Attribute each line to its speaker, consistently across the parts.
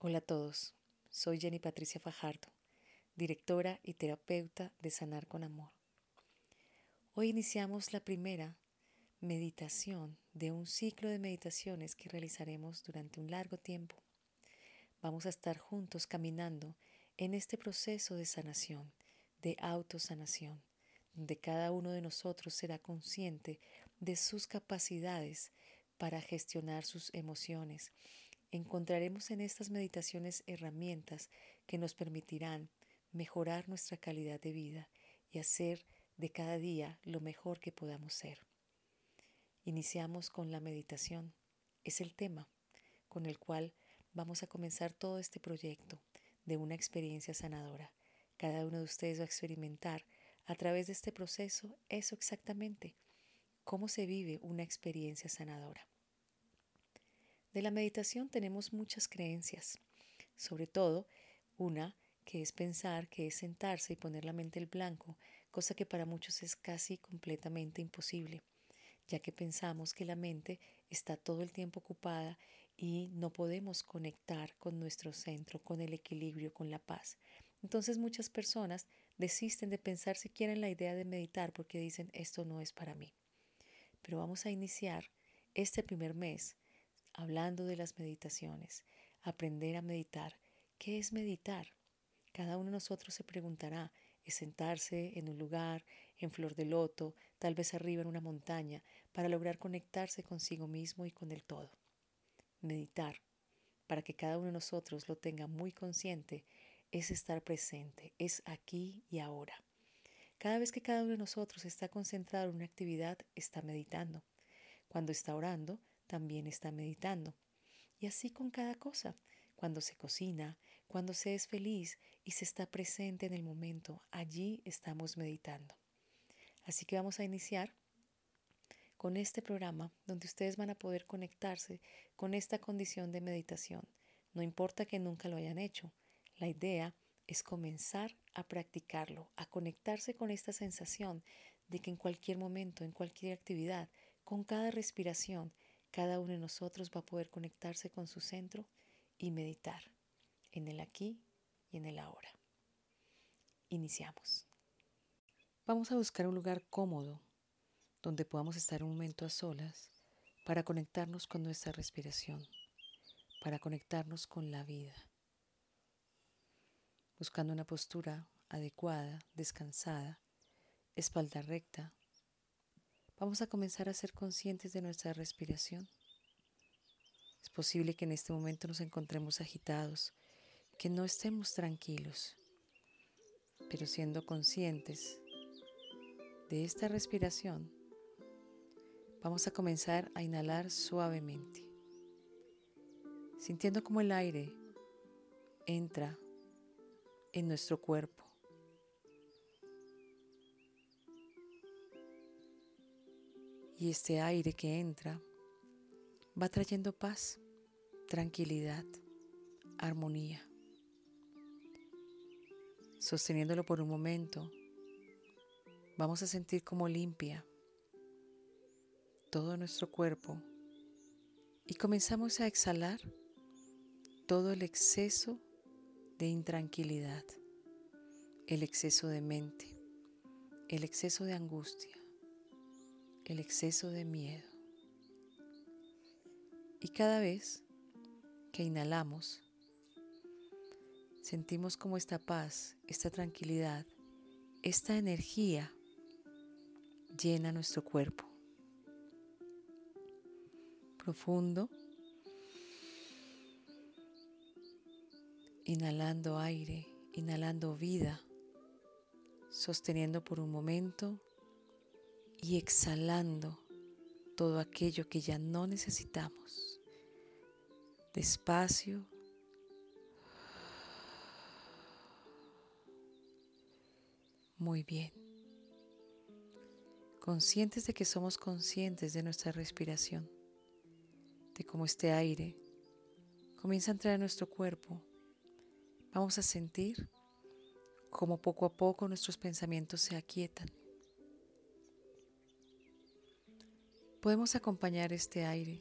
Speaker 1: Hola a todos, soy Jenny Patricia Fajardo, directora y terapeuta de Sanar con Amor. Hoy iniciamos la primera meditación de un ciclo de meditaciones que realizaremos durante un largo tiempo. Vamos a estar juntos caminando en este proceso de sanación, de autosanación, donde cada uno de nosotros será consciente de sus capacidades para gestionar sus emociones. Encontraremos en estas meditaciones herramientas que nos permitirán mejorar nuestra calidad de vida y hacer de cada día lo mejor que podamos ser. Iniciamos con la meditación. Es el tema con el cual vamos a comenzar todo este proyecto de una experiencia sanadora. Cada uno de ustedes va a experimentar a través de este proceso eso exactamente, cómo se vive una experiencia sanadora. De la meditación tenemos muchas creencias, sobre todo una que es pensar, que es sentarse y poner la mente el blanco, cosa que para muchos es casi completamente imposible ya que pensamos que la mente está todo el tiempo ocupada y no podemos conectar con nuestro centro, con el equilibrio, con la paz. Entonces muchas personas desisten de pensar siquiera en la idea de meditar porque dicen esto no es para mí. Pero vamos a iniciar este primer mes hablando de las meditaciones, aprender a meditar. ¿Qué es meditar? Cada uno de nosotros se preguntará, es sentarse en un lugar, en flor de loto, tal vez arriba en una montaña, para lograr conectarse consigo mismo y con el todo. Meditar, para que cada uno de nosotros lo tenga muy consciente, es estar presente, es aquí y ahora. Cada vez que cada uno de nosotros está concentrado en una actividad, está meditando. Cuando está orando, también está meditando. Y así con cada cosa. Cuando se cocina, cuando se es feliz y se está presente en el momento, allí estamos meditando. Así que vamos a iniciar con este programa donde ustedes van a poder conectarse con esta condición de meditación. No importa que nunca lo hayan hecho, la idea es comenzar a practicarlo, a conectarse con esta sensación de que en cualquier momento, en cualquier actividad, con cada respiración, cada uno de nosotros va a poder conectarse con su centro y meditar en el aquí y en el ahora. Iniciamos. Vamos a buscar un lugar cómodo donde podamos estar un momento a solas para conectarnos con nuestra respiración, para conectarnos con la vida, buscando una postura adecuada, descansada, espalda recta. Vamos a comenzar a ser conscientes de nuestra respiración. Es posible que en este momento nos encontremos agitados, que no estemos tranquilos, pero siendo conscientes de esta respiración, vamos a comenzar a inhalar suavemente, sintiendo como el aire entra en nuestro cuerpo. Y este aire que entra va trayendo paz, tranquilidad, armonía. Sosteniéndolo por un momento, vamos a sentir como limpia todo nuestro cuerpo y comenzamos a exhalar todo el exceso de intranquilidad, el exceso de mente, el exceso de angustia, el exceso de miedo. Y cada vez que inhalamos, sentimos como esta paz, esta tranquilidad, esta energía llena nuestro cuerpo. Profundo. Inhalando aire, inhalando vida, sosteniendo por un momento y exhalando todo aquello que ya no necesitamos. Despacio, Muy bien. Conscientes de que somos conscientes de nuestra respiración, de cómo este aire comienza a entrar a nuestro cuerpo, vamos a sentir cómo poco a poco nuestros pensamientos se aquietan. Podemos acompañar este aire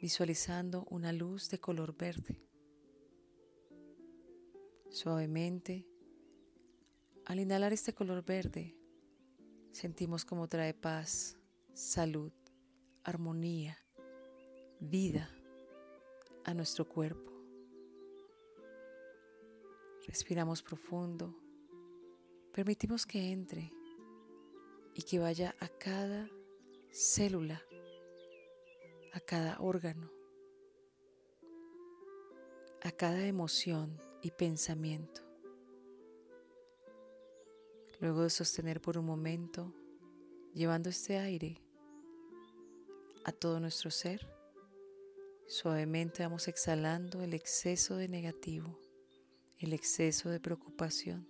Speaker 1: visualizando una luz de color verde. Suavemente, al inhalar este color verde, sentimos como trae paz, salud, armonía, vida a nuestro cuerpo. Respiramos profundo, permitimos que entre y que vaya a cada célula, a cada órgano, a cada emoción y pensamiento. Luego de sostener por un momento, llevando este aire a todo nuestro ser, suavemente vamos exhalando el exceso de negativo, el exceso de preocupación,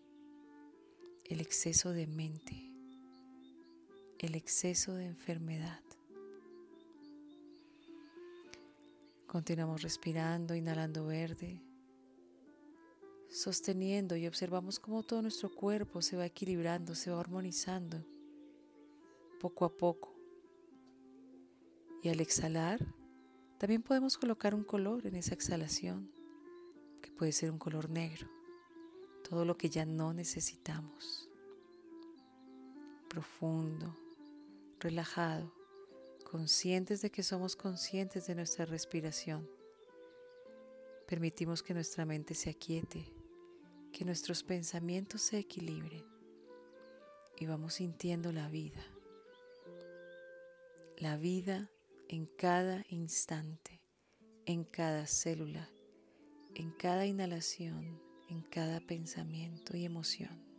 Speaker 1: el exceso de mente, el exceso de enfermedad. Continuamos respirando, inhalando verde, sosteniendo y observamos cómo todo nuestro cuerpo se va equilibrando, se va armonizando poco a poco. Y al exhalar, también podemos colocar un color en esa exhalación puede ser un color negro, todo lo que ya no necesitamos. Profundo, relajado, conscientes de que somos conscientes de nuestra respiración. Permitimos que nuestra mente se aquiete, que nuestros pensamientos se equilibren y vamos sintiendo la vida. La vida en cada instante, en cada célula en cada inhalación, en cada pensamiento y emoción.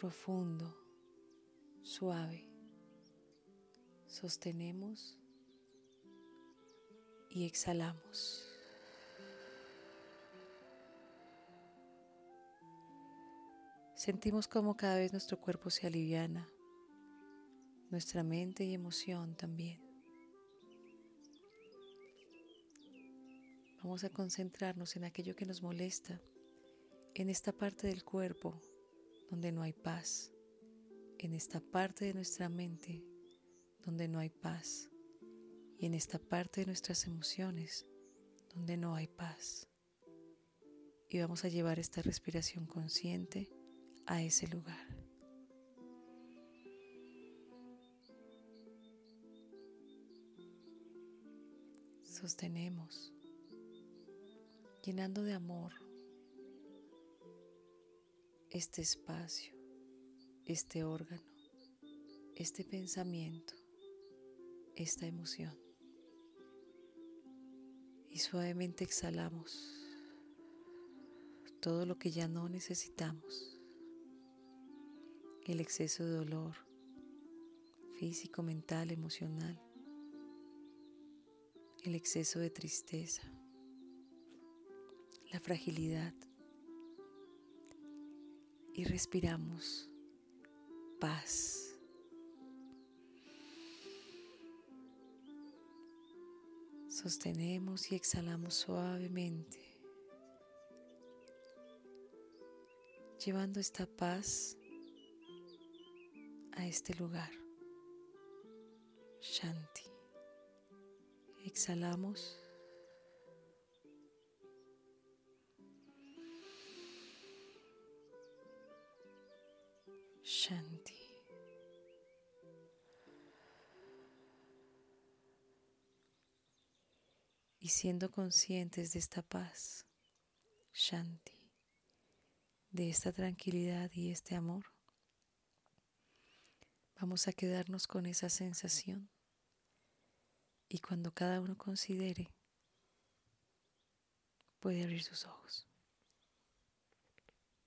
Speaker 1: Profundo, suave. Sostenemos y exhalamos. Sentimos como cada vez nuestro cuerpo se aliviana, nuestra mente y emoción también. Vamos a concentrarnos en aquello que nos molesta, en esta parte del cuerpo donde no hay paz, en esta parte de nuestra mente donde no hay paz y en esta parte de nuestras emociones donde no hay paz. Y vamos a llevar esta respiración consciente a ese lugar. Sostenemos llenando de amor este espacio, este órgano, este pensamiento, esta emoción. Y suavemente exhalamos todo lo que ya no necesitamos, el exceso de dolor físico, mental, emocional, el exceso de tristeza. La fragilidad y respiramos paz. Sostenemos y exhalamos suavemente, llevando esta paz a este lugar. Shanti. Exhalamos. Shanti. Y siendo conscientes de esta paz, Shanti, de esta tranquilidad y este amor, vamos a quedarnos con esa sensación. Y cuando cada uno considere, puede abrir sus ojos.